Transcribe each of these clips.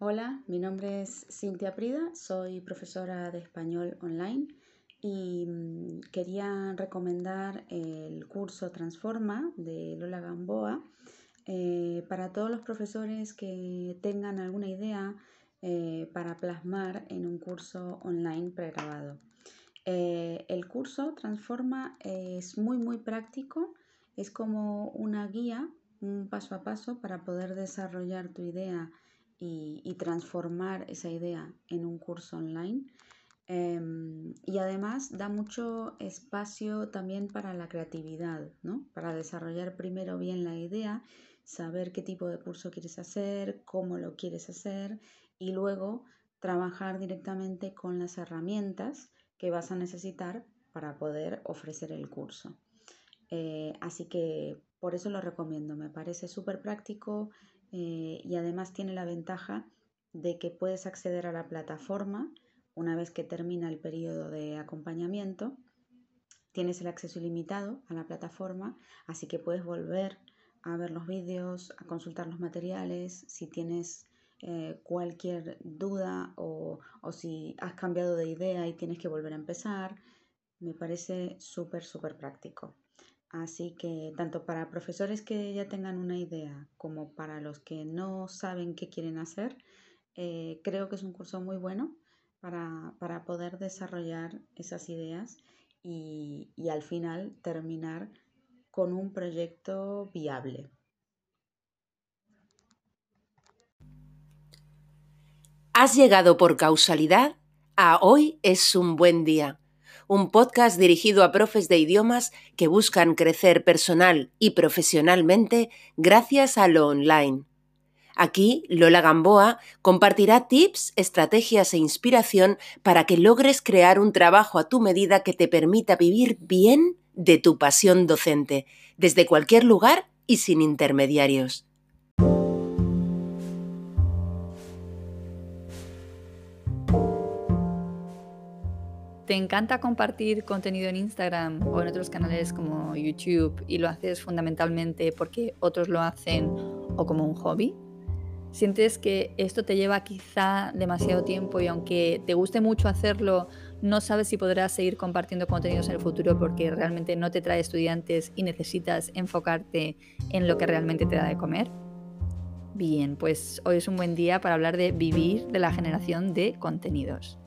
Hola, mi nombre es Cintia Prida, soy profesora de español online y mm, quería recomendar el curso Transforma de Lola Gamboa eh, para todos los profesores que tengan alguna idea eh, para plasmar en un curso online pregrabado. Eh, el curso Transforma es muy muy práctico, es como una guía, un paso a paso para poder desarrollar tu idea y, transformar esa idea en un curso online. Em, y además da mucho espacio también para la creatividad, ¿no? para desarrollar primero bien la idea, saber qué tipo de curso quieres hacer, cómo lo quieres hacer y luego trabajar directamente con las herramientas que vas a necesitar para poder ofrecer el curso. Eh, así que por eso lo recomiendo, me parece súper práctico, eh, y además tiene la ventaja de que puedes acceder a la plataforma una vez que termina el periodo de acompañamiento. Tienes el acceso ilimitado a la plataforma, así que puedes volver a ver los vídeos, a consultar los materiales, si tienes eh, cualquier duda o, o si has cambiado de idea y tienes que volver a empezar. Me parece súper, súper práctico. Así que tanto para profesores que ya tengan una idea como para los que no saben qué quieren hacer, eh, creo que es un curso muy bueno para, poder desarrollar esas ideas y, y al final terminar con un proyecto viable. Has llegado por causalidad a Hoy es un buen día un podcast dirigido a profes de idiomas que buscan crecer personal y profesionalmente gracias a lo online. Aquí, Lola Gamboa compartirá tips, estrategias e inspiración para que logres crear un trabajo a tu medida que te permita vivir bien de tu pasión docente, desde cualquier lugar y sin intermediarios. Te encanta compartir contenido en Instagram o en otros canales como YouTube y lo haces fundamentalmente porque otros lo hacen o como un hobby, sientes que esto te lleva quizá demasiado tiempo y aunque te guste mucho hacerlo, no sabes si podrás seguir compartiendo contenidos en el futuro porque realmente no te trae estudiantes y necesitas enfocarte en lo que realmente te da de comer. Bien, pues hoy es un buen día para hablar de vivir de la generación de contenidos.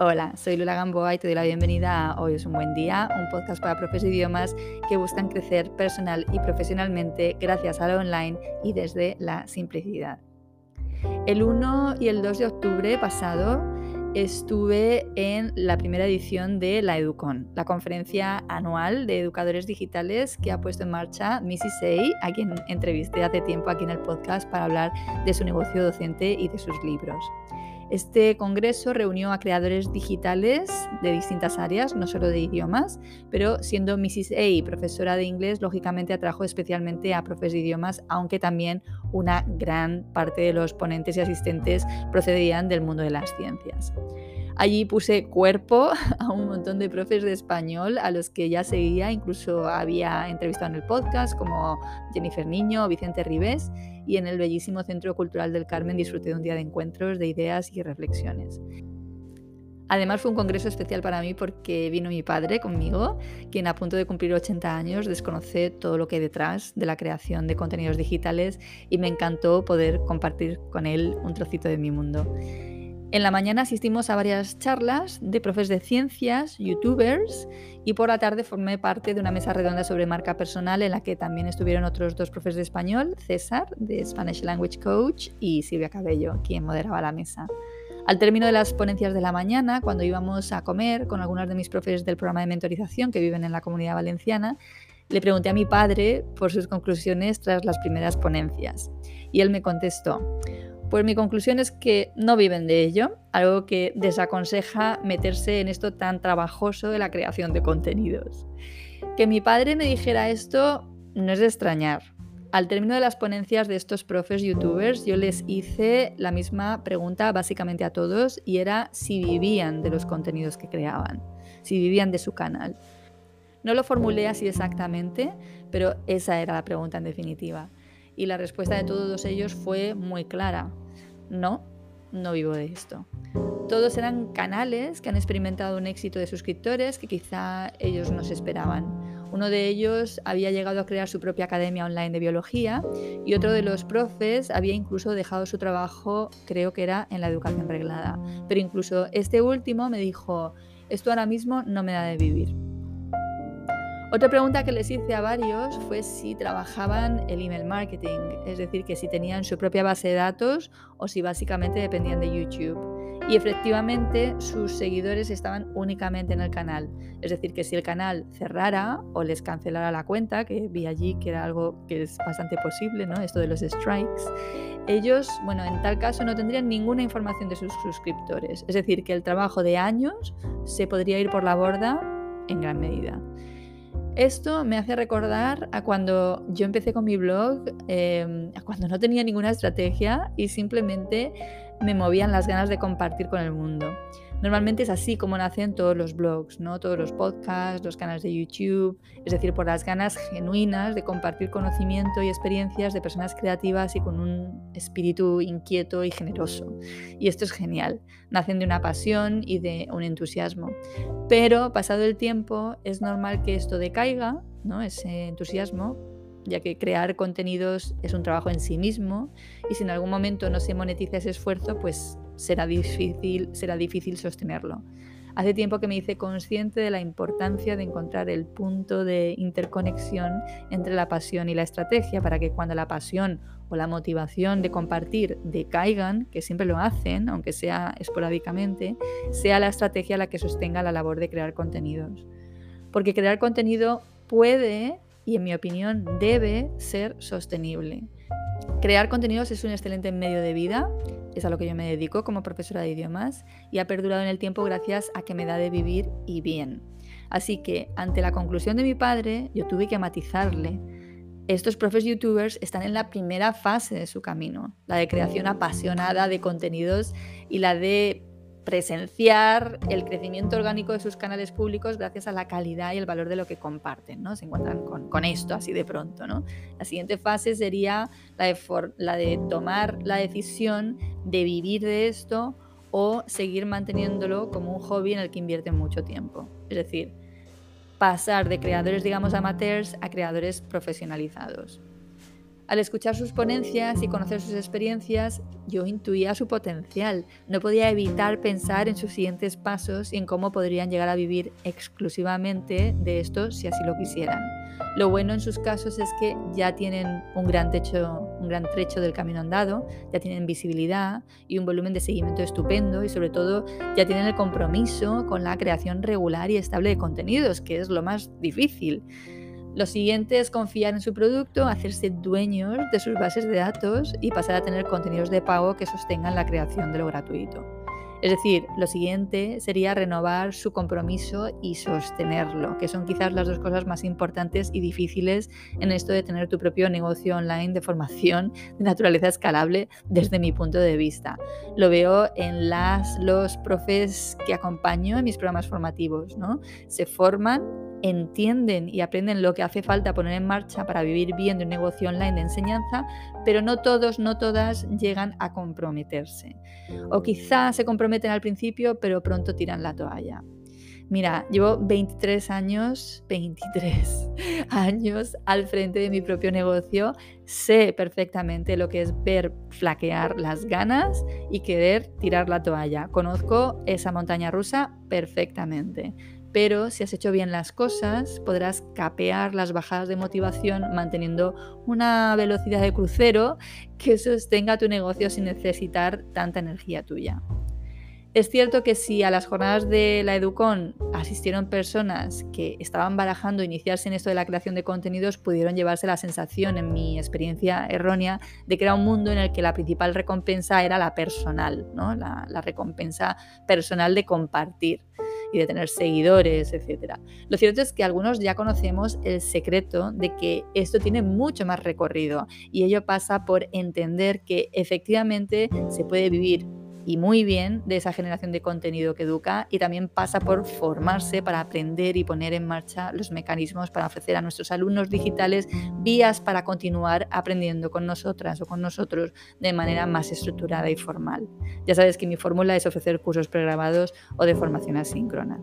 Hola, soy Lula Gamboa y te doy la bienvenida a Hoy es un buen día, un podcast para profes de idiomas que buscan crecer personal y profesionalmente gracias a lo online y desde la simplicidad. El 1 y el 2 de octubre pasado estuve en la primera edición de la Educon, la conferencia anual de educadores digitales que ha puesto en marcha Missy Say, a quien entrevisté hace tiempo aquí en el podcast para hablar de su negocio docente y de sus libros. Este congreso reunió a creadores digitales de distintas áreas, no solo de idiomas, pero siendo Mrs. A profesora de inglés, lógicamente atrajo especialmente a profes de idiomas, aunque también una gran parte de los ponentes y asistentes procedían del mundo de las ciencias. Allí puse cuerpo a un montón de profes de español a los que ya seguía, incluso había entrevistado en el podcast como Jennifer Niño Vicente Ribés y en el bellísimo Centro Cultural del Carmen disfruté de un día de encuentros, de ideas y reflexiones. Además fue un congreso especial para mí porque vino mi padre conmigo, quien a punto de cumplir 80 años desconoce todo lo que hay detrás de la creación de contenidos digitales y me encantó poder compartir con él un trocito de mi mundo. En la mañana asistimos a varias charlas de profes de ciencias, youtubers, y por la tarde formé parte de una mesa redonda sobre marca personal en la que también estuvieron otros dos profes de español, César, de Spanish Language Coach, y Silvia Cabello, quien moderaba la mesa. Al término de las ponencias de la mañana, cuando íbamos a comer con algunos de mis profes del programa de mentorización que viven en la comunidad valenciana, le pregunté a mi padre por sus conclusiones tras las primeras ponencias. Y él me contestó, pues mi conclusión es que no viven de ello, algo que desaconseja meterse en esto tan trabajoso de la creación de contenidos. Que mi padre me dijera esto no es de extrañar. Al término de las ponencias de estos profes youtubers, yo les hice la misma pregunta básicamente a todos y era si vivían de los contenidos que creaban, si vivían de su canal. No lo formulé así exactamente, pero esa era la pregunta en definitiva y la respuesta de todos ellos fue muy clara. No, no vivo de esto. Todos eran canales que han experimentado un éxito de suscriptores que quizá ellos no se esperaban. Uno de ellos había llegado a crear su propia academia online de biología y otro de los profes había incluso dejado su trabajo, creo que era en la educación reglada. Pero incluso este último me dijo, esto ahora mismo no me da de vivir. Otra pregunta que les hice a varios fue si trabajaban el email marketing, es decir, que si tenían su propia base de datos o si básicamente dependían de YouTube. Y efectivamente sus seguidores estaban únicamente en el canal. Es decir, que si el canal cerrara o les cancelara la cuenta, que vi allí que era algo que es bastante posible, ¿no? Esto de los strikes, ellos, bueno, en tal caso no tendrían ninguna información de sus suscriptores. Es decir, que el trabajo de años se podría ir por la borda en gran medida. Esto me hace recordar a cuando yo empecé con mi blog, em, a cuando no tenía ninguna estrategia y simplemente me movían las ganas de compartir con el mundo. Normalmente es así como nacen todos los blogs, ¿no? todos los podcasts, los canales de YouTube, es decir, por las ganas genuinas de compartir conocimiento y experiencias de personas creativas y con un espíritu inquieto y generoso. Y esto es genial, nacen de una pasión y de un entusiasmo. Pero pasado el tiempo es normal que esto decaiga, ¿no? ese entusiasmo, ya que crear contenidos es un trabajo en sí mismo y si en algún momento no se monetiza ese esfuerzo, pues será difícil, será difícil sostenerlo. Hace tiempo que me hice consciente de la importancia de encontrar el punto de interconexión entre la pasión y la estrategia para que cuando la pasión o la motivación de compartir decaigan, que siempre lo hacen, aunque sea esporádicamente, sea la estrategia la que sostenga la labor de crear contenidos. Porque crear contenido puede y en mi opinión debe ser sostenible. Crear contenidos es un excelente medio de vida, es a lo que yo me dedico como profesora de idiomas y ha perdurado en el tiempo gracias a que me da de vivir y bien. Así que ante la conclusión de mi padre, yo tuve que matizarle. Estos profes youtubers están en la primera fase de su camino, la de creación apasionada de contenidos y la de presenciar el crecimiento orgánico de sus canales públicos gracias a la calidad y el valor de lo que comparten, ¿no? Se encuentran con, esto así de pronto, ¿no? La siguiente fase sería la de, la de tomar la decisión de vivir de esto o seguir manteniéndolo como un hobby en el que invierten mucho tiempo. Es decir, pasar de creadores, digamos, amateurs a creadores profesionalizados. Al escuchar sus ponencias y conocer sus experiencias, yo intuía su potencial. No podía evitar pensar en sus siguientes pasos y en cómo podrían llegar a vivir exclusivamente de esto si así lo quisieran. Lo bueno en sus casos es que ya tienen un gran, techo, un gran trecho del camino andado, ya tienen visibilidad y un volumen de seguimiento estupendo y sobre todo ya tienen el compromiso con la creación regular y estable de contenidos, que es lo más difícil. Lo siguiente es confiar en su producto, hacerse dueños de sus bases de datos y pasar a tener contenidos de pago que sostengan la creación de lo gratuito. Es decir, lo siguiente sería renovar su compromiso y sostenerlo, que son quizás las dos cosas más importantes y difíciles en esto de tener tu propio negocio online de formación de naturaleza escalable desde mi punto de vista. Lo veo en las los profes que acompaño en mis programas formativos, ¿no? Se forman entienden y aprenden lo que hace falta poner en marcha para vivir bien de un negocio online de enseñanza, pero no todos, no todas llegan a comprometerse. O quizás se comprometen al principio, pero pronto tiran la toalla. Mira, llevo 23 años, 23 años al frente de mi propio negocio. Sé perfectamente lo que es ver flaquear las ganas y querer tirar la toalla. Conozco esa montaña rusa perfectamente pero si has hecho bien las cosas podrás capear las bajadas de motivación manteniendo una velocidad de crucero que sostenga tu negocio sin necesitar tanta energía tuya. Es cierto que si a las jornadas de la Educon asistieron personas que estaban barajando iniciarse en esto de la creación de contenidos, pudieron llevarse la sensación, en mi experiencia errónea, de que era un mundo en el que la principal recompensa era la personal, ¿no? la, la recompensa personal de compartir y de tener seguidores, etc. Lo cierto es que algunos ya conocemos el secreto de que esto tiene mucho más recorrido y ello pasa por entender que efectivamente se puede vivir y muy bien de esa generación de contenido que educa y también pasa por formarse para aprender y poner en marcha los mecanismos para ofrecer a nuestros alumnos digitales vías para continuar aprendiendo con nosotras o con nosotros de manera más estructurada y formal. Ya sabes que mi fórmula es ofrecer cursos pregrabados o de formación asíncrona.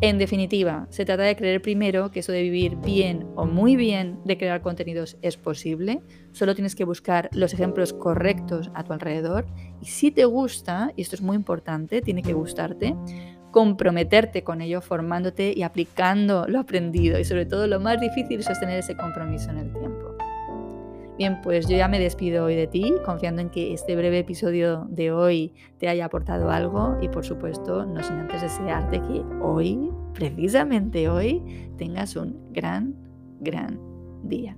En definitiva, se trata de creer primero que eso de vivir bien o muy bien de crear contenidos es posible. Solo tienes que buscar los ejemplos correctos a tu alrededor. Y si te gusta, y esto es muy importante, tiene que gustarte, comprometerte con ello, formándote y aplicando lo aprendido. Y sobre todo lo más difícil es sostener ese compromiso en el tiempo. Bien, pues yo ya me despido hoy de ti, confiando en que este breve episodio de hoy te haya aportado algo y por supuesto no sin antes desearte que hoy, precisamente hoy, tengas un gran, gran día.